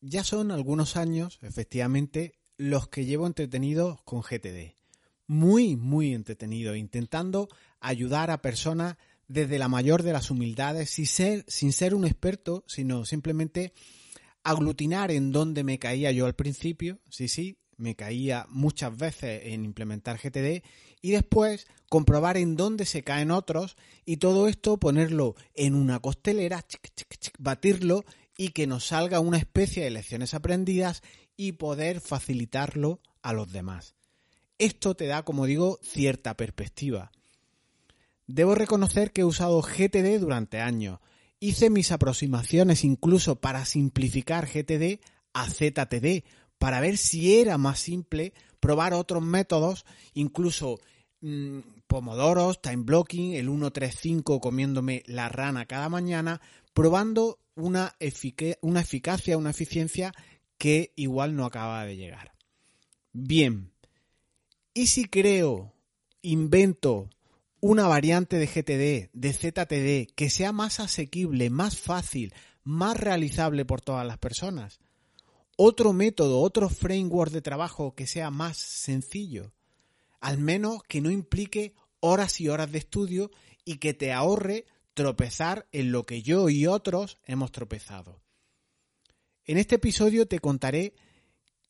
ya son algunos años, efectivamente, los que llevo entretenido con GTD. Muy, muy entretenido, intentando ayudar a personas desde la mayor de las humildades, sin ser, sin ser un experto, sino simplemente aglutinar en donde me caía yo al principio, sí, sí, me caía muchas veces en implementar GTD y después comprobar en dónde se caen otros y todo esto ponerlo en una costelera, batirlo y que nos salga una especie de lecciones aprendidas y poder facilitarlo a los demás. Esto te da, como digo, cierta perspectiva. Debo reconocer que he usado GTD durante años. Hice mis aproximaciones incluso para simplificar GTD a ZTD, para ver si era más simple probar otros métodos, incluso mm, pomodoros, time blocking, el 135 comiéndome la rana cada mañana, probando una, eficacia, una eficiencia que igual no acaba de llegar. Bien, ¿y si creo, invento una variante de GTD, de ZTD, que sea más asequible, más fácil, más realizable por todas las personas? Otro método, otro framework de trabajo que sea más sencillo, al menos que no implique horas y horas de estudio y que te ahorre tropezar en lo que yo y otros hemos tropezado. En este episodio te contaré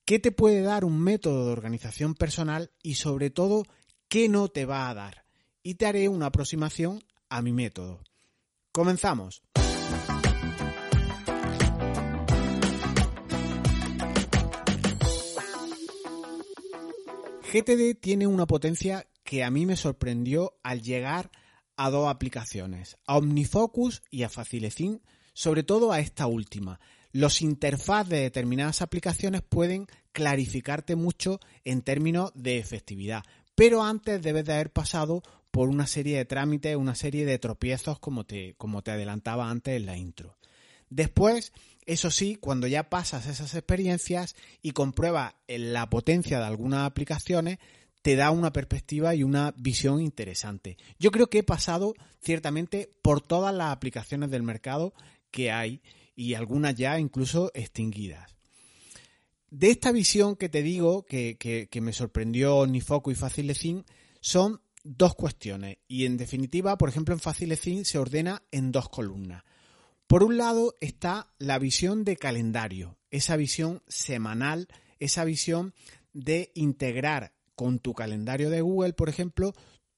qué te puede dar un método de organización personal y sobre todo qué no te va a dar y te haré una aproximación a mi método. Comenzamos. GTD tiene una potencia que a mí me sorprendió al llegar a dos aplicaciones, a OmniFocus y a Facilecin, sobre todo a esta última. Los interfaz de determinadas aplicaciones pueden clarificarte mucho en términos de efectividad, pero antes debes de haber pasado por una serie de trámites, una serie de tropiezos como te, como te adelantaba antes en la intro. Después, eso sí, cuando ya pasas esas experiencias y compruebas la potencia de algunas aplicaciones, te da una perspectiva y una visión interesante. Yo creo que he pasado ciertamente por todas las aplicaciones del mercado que hay y algunas ya incluso extinguidas. De esta visión que te digo, que, que, me sorprendió Nifoco y Facilecin, son dos cuestiones y en definitiva, por ejemplo, en Facilecin se ordena en dos columnas. Por un lado está la visión de calendario, esa visión semanal, esa visión de integrar con tu calendario de Google, por ejemplo,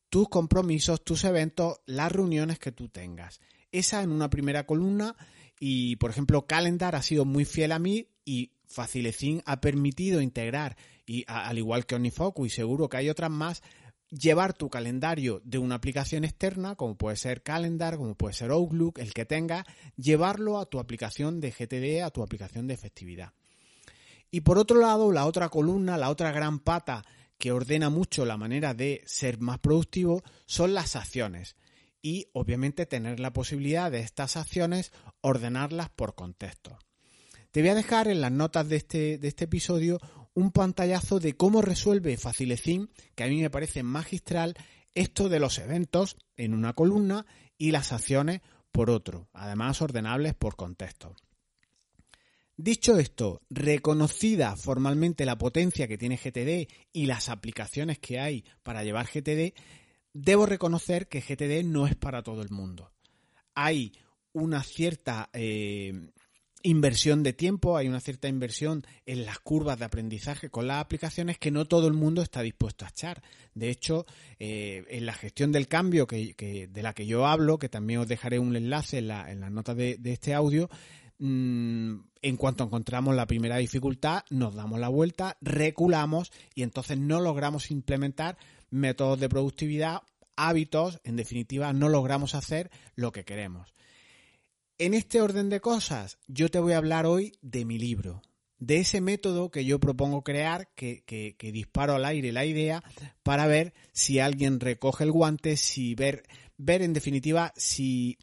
tus compromisos, tus eventos, las reuniones que tú tengas. Esa en una primera columna y, por ejemplo, Calendar ha sido muy fiel a mí y Facilecin ha permitido integrar, y al igual que OmniFocus y seguro que hay otras más, llevar tu calendario de una aplicación externa, como puede ser Calendar, como puede ser Outlook, el que tenga, llevarlo a tu aplicación de GTD, a tu aplicación de efectividad. Y por otro lado, la otra columna, la otra gran pata que ordena mucho la manera de ser más productivo son las acciones. Y obviamente tener la posibilidad de estas acciones ordenarlas por contexto. Te voy a dejar en las notas de este, de este episodio un pantallazo de cómo resuelve Facilecin, que a mí me parece magistral, esto de los eventos en una columna y las acciones por otro, además ordenables por contexto. Dicho esto, reconocida formalmente la potencia que tiene GTD y las aplicaciones que hay para llevar GTD, debo reconocer que GTD no es para todo el mundo. Hay una cierta eh, inversión de tiempo, hay una cierta inversión en las curvas de aprendizaje con las aplicaciones que no todo el mundo está dispuesto a echar. De hecho, eh, en la gestión del cambio que, de la que yo hablo, que también os dejaré un enlace en, la, en las notas de, este audio, en cuanto encontramos la primera dificultad, nos damos la vuelta, reculamos y entonces no logramos implementar métodos de productividad, hábitos, en definitiva, no logramos hacer lo que queremos. En este orden de cosas, yo te voy a hablar hoy de mi libro, de ese método que yo propongo crear, que, disparo al aire la idea, para ver si alguien recoge el guante, si ver, ver en definitiva si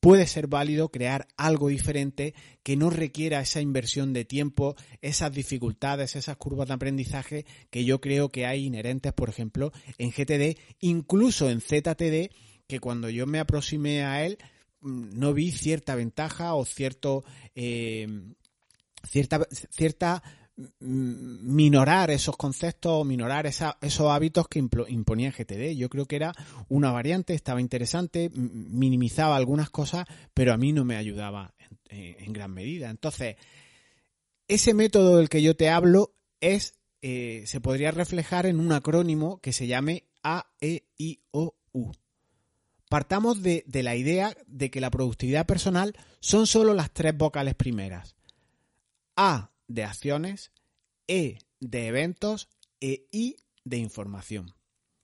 puede ser válido crear algo diferente que no requiera esa inversión de tiempo, esas dificultades, esas curvas de aprendizaje que yo creo que hay inherentes, por ejemplo, en GTD, incluso en ZTD, que cuando yo me aproximé a él, no vi cierta ventaja o cierto eh, cierta, cierta mm, minorar esos conceptos, minorar esos hábitos que imponía GTD. Yo creo que era una variante, estaba interesante, minimizaba algunas cosas, pero a mí no me ayudaba en, gran medida. Entonces, ese método del que yo te hablo es, eh, se podría reflejar en un acrónimo que se llame AEIOU. Partamos de, de la idea de que la productividad personal son solo las tres vocales primeras. A de acciones, E de eventos e I de información.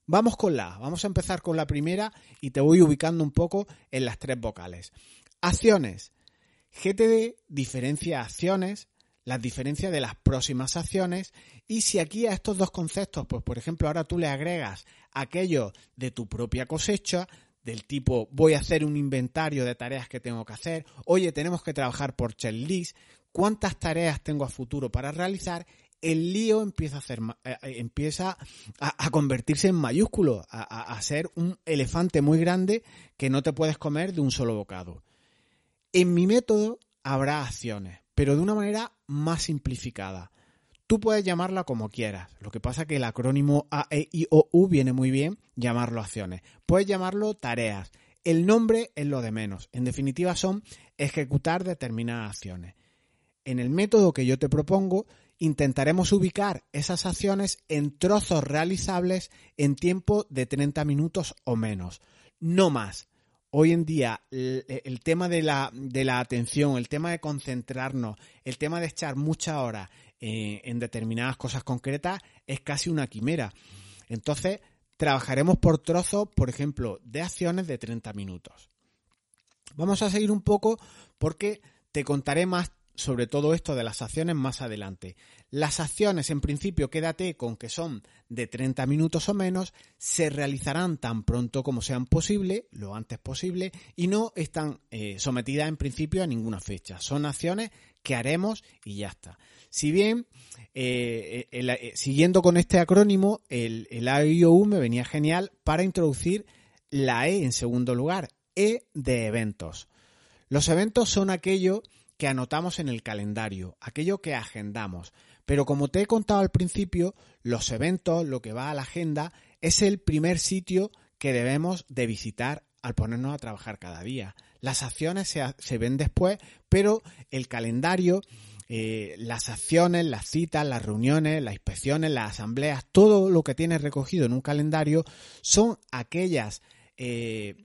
Vamos con la. Vamos a empezar con la primera y te voy ubicando un poco en las tres vocales. Acciones. GTD diferencia acciones, las diferencias de las próximas acciones y si aquí a estos dos conceptos, pues por ejemplo ahora tú le agregas aquello de tu propia cosecha, del tipo voy a hacer un inventario de tareas que tengo que hacer, oye, tenemos que trabajar por checklist, cuántas tareas tengo a futuro para realizar, el lío empieza a, eh, eh, convertirse en mayúsculo, a, ser un elefante muy grande que no te puedes comer de un solo bocado. En mi método habrá acciones, pero de una manera más simplificada. Tú puedes llamarla como quieras. Lo que pasa que el acrónimo A, E, I, O, U viene muy bien llamarlo acciones. Puedes llamarlo tareas. El nombre es lo de menos. En definitiva son ejecutar determinadas acciones. En el método que yo te propongo, intentaremos ubicar esas acciones en trozos realizables en tiempo de 30 minutos o menos. No más hoy en día el, tema de la, de la, atención, el tema de concentrarnos, el tema de echar muchas horas eh, en determinadas cosas concretas es casi una quimera. Entonces, trabajaremos por trozos, por ejemplo, de acciones de 30 minutos. Vamos a seguir un poco porque te contaré más sobre todo esto de las acciones más adelante. Las acciones, en principio, quédate con que son de 30 minutos o menos, se realizarán tan pronto como sean posible, lo antes posible, y no están eh, sometidas en principio a ninguna fecha. Son acciones que haremos y ya está. Si bien, eh, eh, siguiendo con este acrónimo, el, el AIOU me venía genial para introducir la E en segundo lugar, E de eventos. Los eventos son aquello que anotamos en el calendario, aquello que agendamos. Pero como te he contado al principio, los eventos, lo que va a la agenda, es el primer sitio que debemos de visitar al ponernos a trabajar cada día. Las acciones se, ven después, pero el calendario, eh, las acciones, las citas, las reuniones, las inspecciones, las asambleas, todo lo que tienes recogido en un calendario son aquellas eh,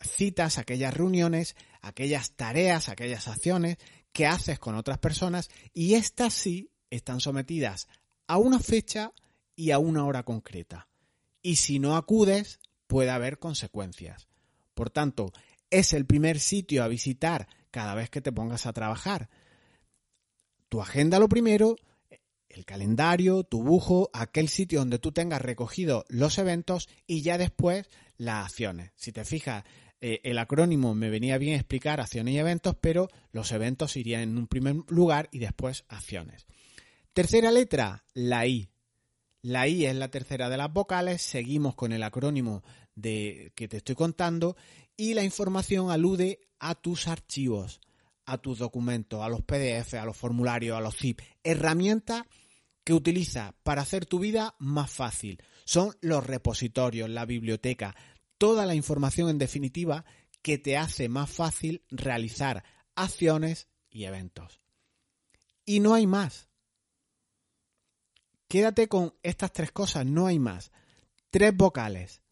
citas, aquellas reuniones, aquellas tareas, aquellas acciones que haces con otras personas y estas sí están sometidas a una fecha y a una hora concreta. Y si no acudes, puede haber consecuencias. Por tanto, es el primer sitio a visitar cada vez que te pongas a trabajar. Tu agenda lo primero, el calendario, tu bujo, aquel sitio donde tú tengas recogido los eventos y ya después las acciones. Si te fijas, eh, el acrónimo me venía bien explicar acciones y eventos, pero los eventos irían en un primer lugar y después acciones. Tercera letra, la I. La I es la tercera de las vocales, seguimos con el acrónimo de, que te estoy contando y la información alude a tus archivos, a tus documentos, a los PDF, a los formularios, a los zip, herramientas que utiliza para hacer tu vida más fácil. Son los repositorios, la biblioteca, toda la información en definitiva que te hace más fácil realizar acciones y eventos. Y no hay más. Quédate con estas tres cosas, no hay más. Tres vocales.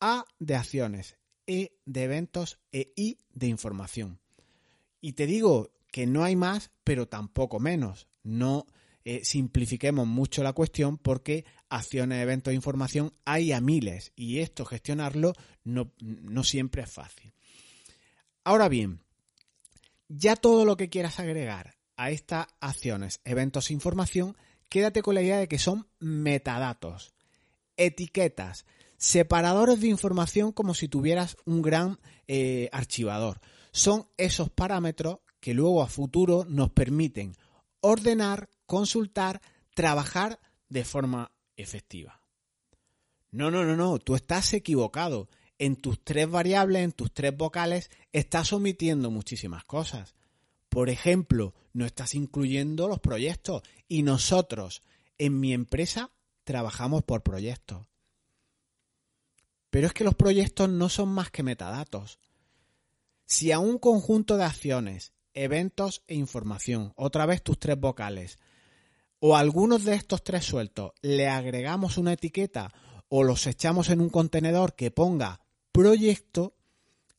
A de acciones, E de eventos e I de información. Y te digo que no hay más, pero tampoco menos. No eh, simplifiquemos mucho la cuestión porque acciones, eventos e información hay a miles y esto gestionarlo no, no siempre es fácil. Ahora bien, ya todo lo que quieras agregar a estas acciones, eventos e información, quédate con la idea de que son metadatos, etiquetas, separadores de información como si tuvieras un gran eh, archivador. Son esos parámetros que luego a futuro nos permiten ordenar, consultar, trabajar de forma efectiva. No, no, no, no, tú estás equivocado. En tus tres variables, en tus tres vocales, estás omitiendo muchísimas cosas. Por ejemplo, no estás incluyendo los proyectos y nosotros en mi empresa trabajamos por proyectos. Pero es que los proyectos no son más que metadatos. Si a un conjunto de acciones, eventos e información, otra vez tus tres vocales, o algunos de estos tres sueltos le agregamos una etiqueta o los echamos en un contenedor que ponga proyecto,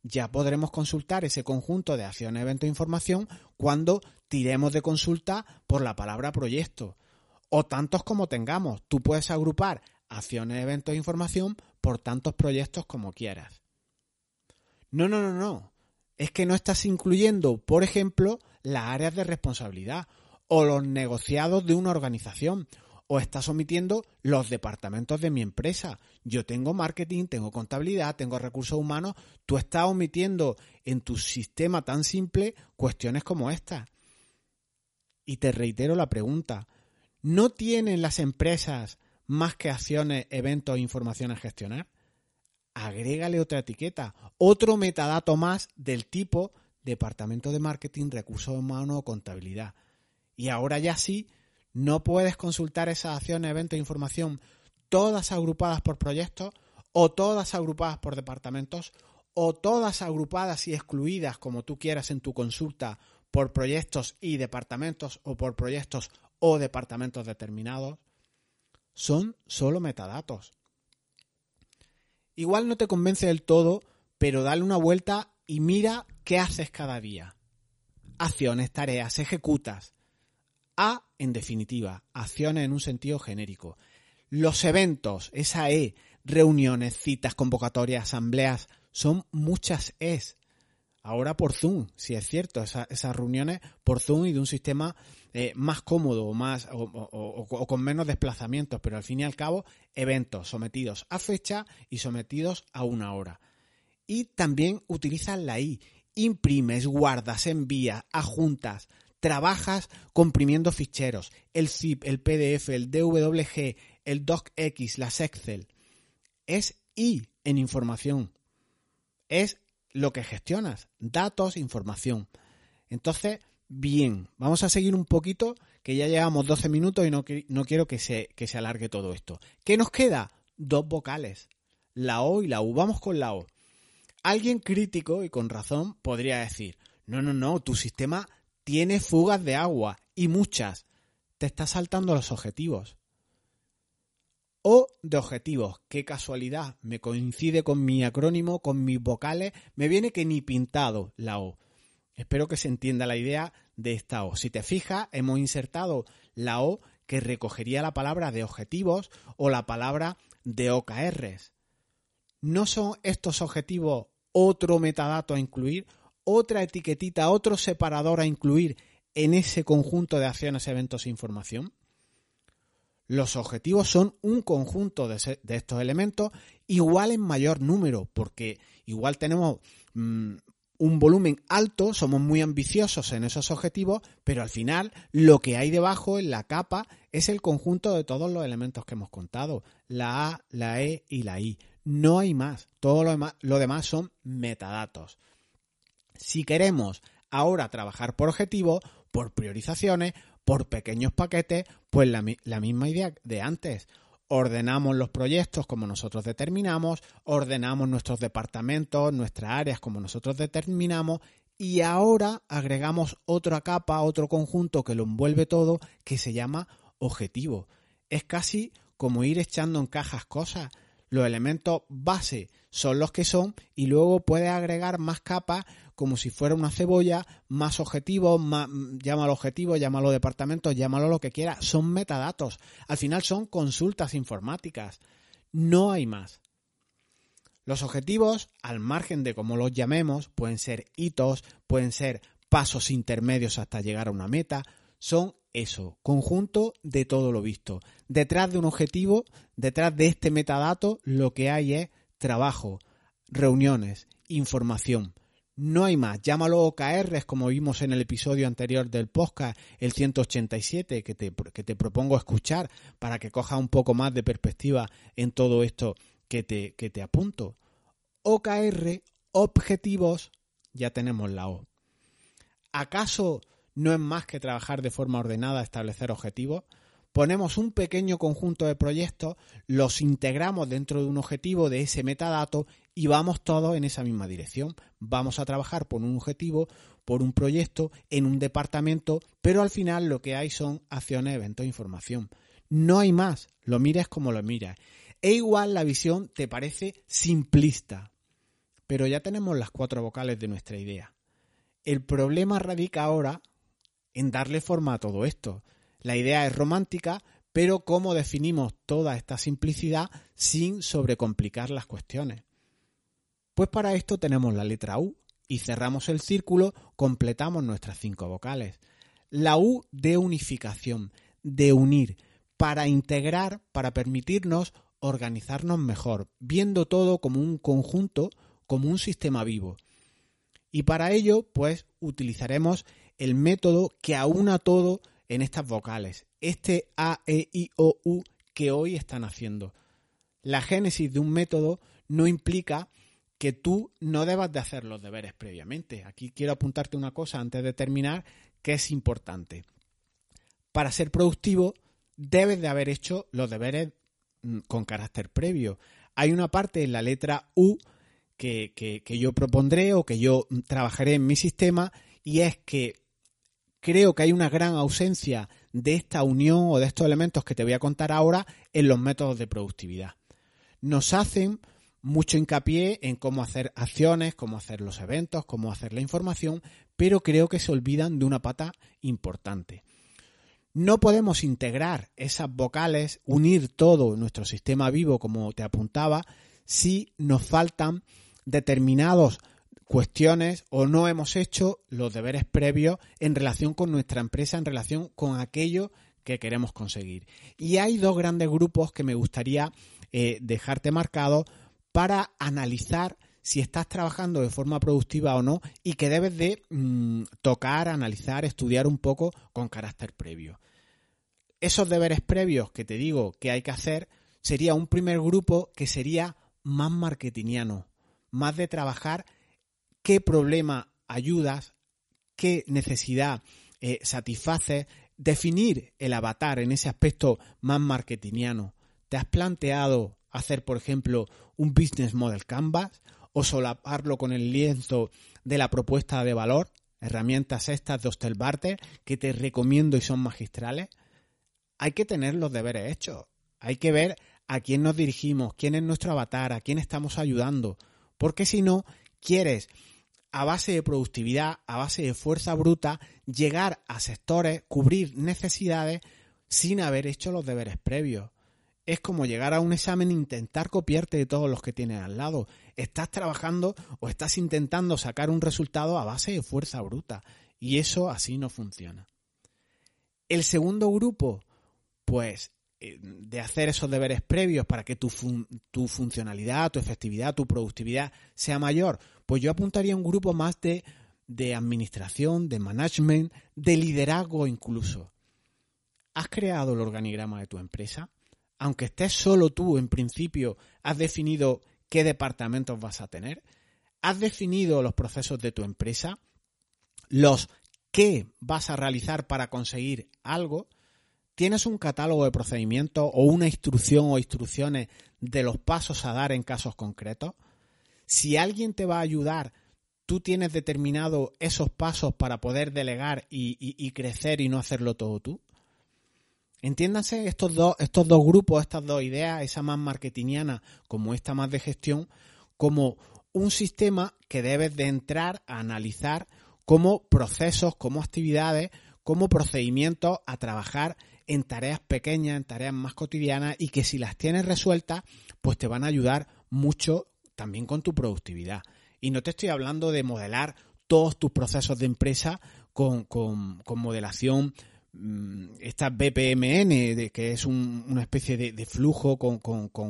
ya podremos consultar ese conjunto de acciones, eventos e información cuando tiremos de consulta por la palabra proyecto. O tantos como tengamos. Tú puedes agrupar acciones, eventos e información por tantos proyectos como quieras. No, no, no, no. Es que no estás incluyendo, por ejemplo, las áreas de responsabilidad o los negociados de una organización o estás omitiendo los departamentos de mi empresa. Yo tengo marketing, tengo contabilidad, tengo recursos humanos. Tú estás omitiendo en tu sistema tan simple cuestiones como esta. Y te reitero la pregunta. ¿No tienen las empresas más que acciones, eventos e información a gestionar? Agrégale otra etiqueta, otro metadato más del tipo departamento de marketing, recursos humanos o contabilidad. Y ahora ya sí, no puedes consultar esas acciones, eventos e información todas agrupadas por proyectos o todas agrupadas por departamentos o todas agrupadas y excluidas como tú quieras en tu consulta por proyectos y departamentos o por proyectos o departamentos determinados. Son solo metadatos. Igual no te convence del todo, pero dale una vuelta y mira qué haces cada día. Acciones, tareas, ejecutas. A, en definitiva, acciones en un sentido genérico. Los eventos, esa E, reuniones, citas, convocatorias, asambleas, son muchas Es. Ahora por Zoom, si es cierto, esas reuniones por Zoom y de un sistema eh, más cómodo más, o, o, con menos desplazamientos, pero al fin y al cabo, eventos sometidos a fecha y sometidos a una hora. Y también utilizan la I. Imprimes, guardas, envías, adjuntas, trabajas comprimiendo ficheros, el zip, el PDF, el DWG, el DocX, las Excel. Es I en información. Es lo que gestionas, datos, información. Entonces, bien, vamos a seguir un poquito, que ya llevamos 12 minutos y no, no quiero que se, que se alargue todo esto. ¿Qué nos queda? Dos vocales, la O y la U. Vamos con la O. Alguien crítico, y con razón, podría decir, no, no, no, tu sistema tiene fugas de agua y muchas. Te está saltando los objetivos. O de objetivos. Qué casualidad. Me coincide con mi acrónimo, con mis vocales. Me viene que ni pintado la O. Espero que se entienda la idea de esta O. Si te fijas, hemos insertado la O que recogería la palabra de objetivos o la palabra de OKRs. ¿No son estos objetivos otro metadato a incluir? Otra etiquetita, otro separador a incluir en ese conjunto de acciones, eventos e información? Los objetivos son un conjunto de, estos elementos igual en mayor número, porque igual tenemos mm, un volumen alto, somos muy ambiciosos en esos objetivos, pero al final lo que hay debajo en la capa es el conjunto de todos los elementos que hemos contado, la A, la E y la I. No hay más, todo demás, lo demás son metadatos. Si queremos ahora trabajar por objetivos, por priorizaciones, por pequeños paquetes, pues la, misma idea de antes. Ordenamos los proyectos como nosotros determinamos, ordenamos nuestros departamentos, nuestras áreas como nosotros determinamos y ahora agregamos otra capa, otro conjunto que lo envuelve todo que se llama objetivo. Es casi como ir echando en cajas cosas. Los elementos base son los que son y luego puedes agregar más capas como si fuera una cebolla, más objetivos, más, llámalo objetivo, llámalo departamentos, llámalo lo que quiera, son metadatos. Al final son consultas informáticas. No hay más. Los objetivos, al margen de cómo los llamemos, pueden ser hitos, pueden ser pasos intermedios hasta llegar a una meta, son eso, conjunto de todo lo visto. Detrás de un objetivo, detrás de este metadato, lo que hay es trabajo, reuniones, información. No hay más. Llámalo OKRs, como vimos en el episodio anterior del podcast, el 187, que te, que te propongo escuchar para que cojas un poco más de perspectiva en todo esto que te, que te apunto. OKR, objetivos, ya tenemos la O. ¿Acaso no es más que trabajar de forma ordenada, establecer objetivos? Ponemos un pequeño conjunto de proyectos, los integramos dentro de un objetivo de ese metadato y vamos todos en esa misma dirección. Vamos a trabajar por un objetivo, por un proyecto, en un departamento, pero al final lo que hay son acciones, eventos, información. No hay más, lo mires como lo miras. E igual la visión te parece simplista, pero ya tenemos las cuatro vocales de nuestra idea. El problema radica ahora en darle forma a todo esto. La idea es romántica, pero ¿cómo definimos toda esta simplicidad sin sobrecomplicar las cuestiones? Pues para esto tenemos la letra U y cerramos el círculo, completamos nuestras cinco vocales. La U de unificación, de unir, para integrar, para permitirnos organizarnos mejor, viendo todo como un conjunto, como un sistema vivo. Y para ello, pues utilizaremos el método que aúna todo en estas vocales, este A, E, I, O, U que hoy están haciendo. La génesis de un método no implica que tú no debas de hacer los deberes previamente. Aquí quiero apuntarte una cosa antes de terminar que es importante. Para ser productivo debes de haber hecho los deberes mm, con carácter previo. Hay una parte en la letra U que, que, yo propondré o que yo mm, trabajaré en mi sistema y es que creo que hay una gran ausencia de esta unión o de estos elementos que te voy a contar ahora en los métodos de productividad. Nos hacen mucho hincapié en cómo hacer acciones, cómo hacer los eventos, cómo hacer la información, pero creo que se olvidan de una pata importante. No podemos integrar esas vocales, unir todo nuestro sistema vivo, como te apuntaba, si nos faltan determinadas cuestiones o no hemos hecho los deberes previos en relación con nuestra empresa, en relación con aquello que queremos conseguir. Y hay dos grandes grupos que me gustaría eh, dejarte marcados para analizar si estás trabajando de forma productiva o no y que debes de mm, tocar, analizar, estudiar un poco con carácter previo. Esos deberes previos que te digo que hay que hacer sería un primer grupo que sería más marketingiano, más de trabajar qué problema ayudas, qué necesidad eh, satisfaces, definir el avatar en ese aspecto más marketingiano. ¿Te has planteado hacer, por ejemplo, un business model canvas o solaparlo con el lienzo de la propuesta de valor, herramientas estas de Hostelbarter que te recomiendo y son magistrales. Hay que tener los deberes hechos. Hay que ver a quién nos dirigimos, quién es nuestro avatar, a quién estamos ayudando. Porque si no, quieres a base de productividad, a base de fuerza bruta, llegar a sectores, cubrir necesidades sin haber hecho los deberes previos es como llegar a un examen e intentar copiarte de todos los que tienes al lado. Estás trabajando o estás intentando sacar un resultado a base de fuerza bruta. Y eso así no funciona. El segundo grupo, pues, de hacer esos deberes previos para que tu, tu funcionalidad, tu efectividad, tu productividad sea mayor, pues yo apuntaría a un grupo más de, de administración, de management, de liderazgo incluso. ¿Has creado el organigrama de tu empresa? aunque estés solo tú en principio, has definido qué departamentos vas a tener, has definido los procesos de tu empresa, los qué vas a realizar para conseguir algo, tienes un catálogo de procedimientos o una instrucción o instrucciones de los pasos a dar en casos concretos. Si alguien te va a ayudar, tú tienes determinado esos pasos para poder delegar y, crecer y no hacerlo todo tú. Entiéndanse estos dos, estos dos grupos, estas dos ideas, esa más marketingiana como esta más de gestión, como un sistema que debes de entrar a analizar como procesos, como actividades, como procedimientos a trabajar en tareas pequeñas, en tareas más cotidianas y que si las tienes resueltas, pues te van a ayudar mucho también con tu productividad. Y no te estoy hablando de modelar todos tus procesos de empresa con, con, con modelación Mm, esta BPMN, de, que es una especie de, flujo con,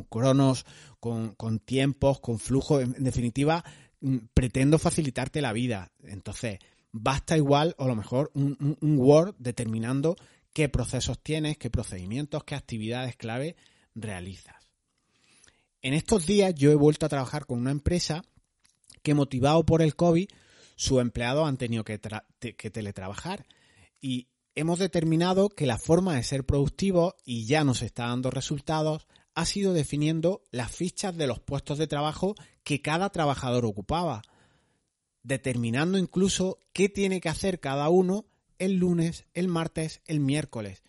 cronos, con, tiempos, con flujo, en, definitiva, mm, pretendo facilitarte la vida. Entonces, basta igual, o a lo mejor, un, un Word determinando qué procesos tienes, qué procedimientos, qué actividades clave realizas. En estos días yo he vuelto a trabajar con una empresa que motivado por el COVID sus empleados han tenido que, teletrabajar y hemos determinado que la forma de ser productivo y ya nos está dando resultados ha sido definiendo las fichas de los puestos de trabajo que cada trabajador ocupaba, determinando incluso qué tiene que hacer cada uno el lunes, el martes, el miércoles.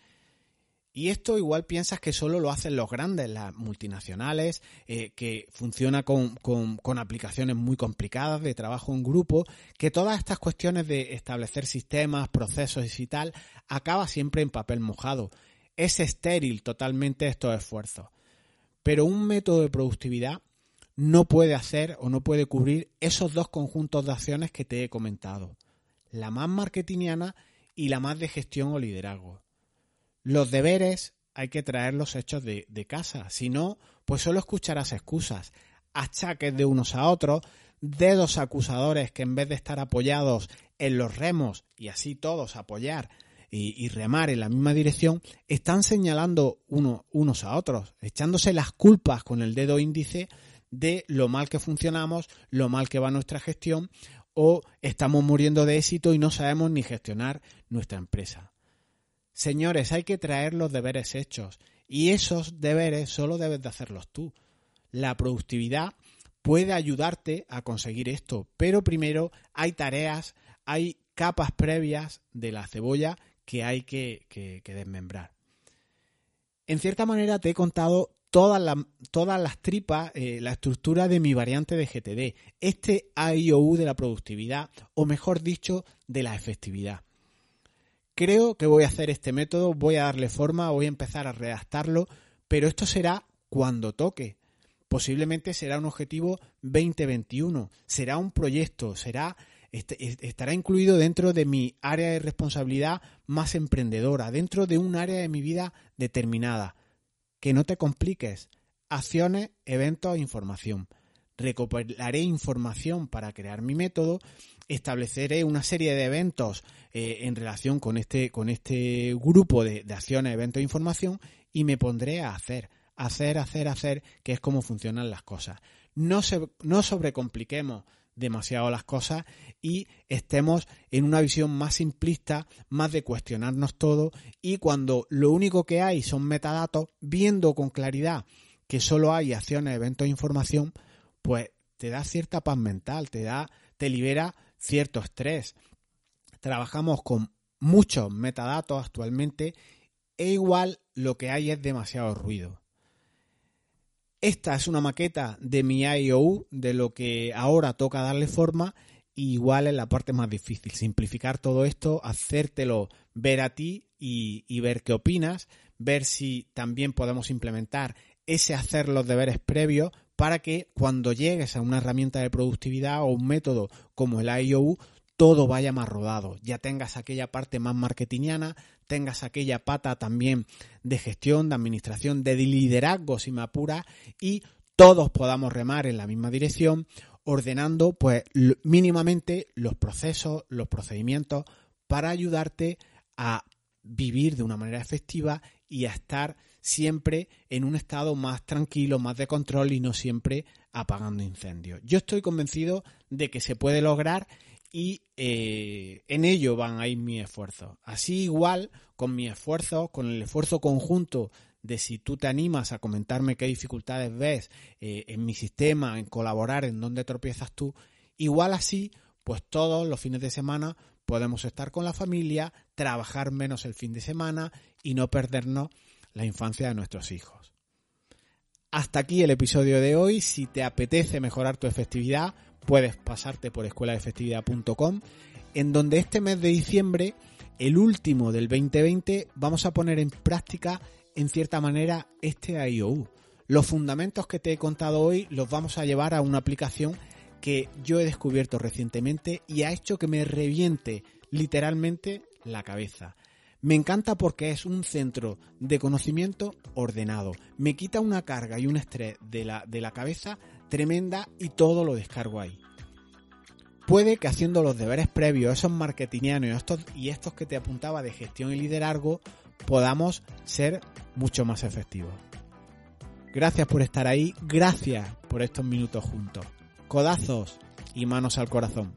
Y esto igual piensas que solo lo hacen los grandes, las multinacionales, eh, que funciona con, con, aplicaciones muy complicadas de trabajo en grupo, que todas estas cuestiones de establecer sistemas, procesos y tal, acaba siempre en papel mojado. Es estéril totalmente estos esfuerzos. Pero un método de productividad no puede hacer o no puede cubrir esos dos conjuntos de acciones que te he comentado. La más marketingiana y la más de gestión o liderazgo. Los deberes hay que traerlos hechos de, casa, si no, pues solo escucharás excusas, achaques de unos a otros, dedos acusadores que en vez de estar apoyados en los remos y así todos apoyar y, remar en la misma dirección, están señalando uno, unos a otros, echándose las culpas con el dedo índice de lo mal que funcionamos, lo mal que va nuestra gestión o estamos muriendo de éxito y no sabemos ni gestionar nuestra empresa. Señores, hay que traer los deberes hechos y esos deberes solo debes de hacerlos tú. La productividad puede ayudarte a conseguir esto, pero primero hay tareas, hay capas previas de la cebolla que hay que, desmembrar. En cierta manera te he contado todas, todas las tripas, eh, la estructura de mi variante de GTD, este AIOU de la productividad, o mejor dicho, de la efectividad. Creo que voy a hacer este método, voy a darle forma, voy a empezar a redactarlo, pero esto será cuando toque. Posiblemente será un objetivo 2021, será un proyecto, será estará incluido dentro de mi área de responsabilidad más emprendedora, dentro de un área de mi vida determinada. Que no te compliques. Acciones, eventos información. Recopilaré información para crear mi método estableceré una serie de eventos eh, en relación con este, con este grupo de, de acciones, eventos e información y me pondré a hacer, hacer, hacer, hacer, que es como funcionan las cosas. No, se, no sobrecompliquemos demasiado las cosas y estemos en una visión más simplista, más de cuestionarnos todo y cuando lo único que hay son metadatos, viendo con claridad que solo hay acciones, eventos información, pues te da cierta paz mental, te da, te libera cierto estrés. Trabajamos con muchos metadatos actualmente e igual lo que hay es demasiado ruido. Esta es una maqueta de mi IOU, de lo que ahora toca darle forma, y igual es la parte más difícil, simplificar todo esto, hacértelo ver a ti y, y ver qué opinas, ver si también podemos implementar ese hacer los deberes previos para que cuando llegues a una herramienta de productividad o un método como el IOU, todo vaya más rodado, ya tengas aquella parte más marketingiana, tengas aquella pata también de gestión, de administración, de liderazgo si me apura y todos podamos remar en la misma dirección, ordenando pues mínimamente los procesos, los procedimientos para ayudarte a vivir de una manera efectiva y a estar siempre en un estado más tranquilo, más de control y no siempre apagando incendios. Yo estoy convencido de que se puede lograr y eh, en ello van a ir mis esfuerzos. Así igual con mi esfuerzo, con el esfuerzo conjunto de si tú te animas a comentarme qué dificultades ves eh, en mi sistema, en colaborar, en dónde tropiezas tú, igual así, pues todos los fines de semana podemos estar con la familia, trabajar menos el fin de semana y no perdernos la infancia de nuestros hijos. Hasta aquí el episodio de hoy. Si te apetece mejorar tu efectividad, puedes pasarte por escuelaefectividad.com, en donde este mes de diciembre, el último del 2020, vamos a poner en práctica, en cierta manera, este IOU. Los fundamentos que te he contado hoy los vamos a llevar a una aplicación que yo he descubierto recientemente y ha hecho que me reviente literalmente la cabeza. Me encanta porque es un centro de conocimiento ordenado. Me quita una carga y un estrés de la, de la cabeza tremenda y todo lo descargo ahí. Puede que haciendo los deberes previos, esos marketingianos y estos, y estos que te apuntaba de gestión y liderazgo, podamos ser mucho más efectivos. Gracias por estar ahí, gracias por estos minutos juntos. Codazos y manos al corazón.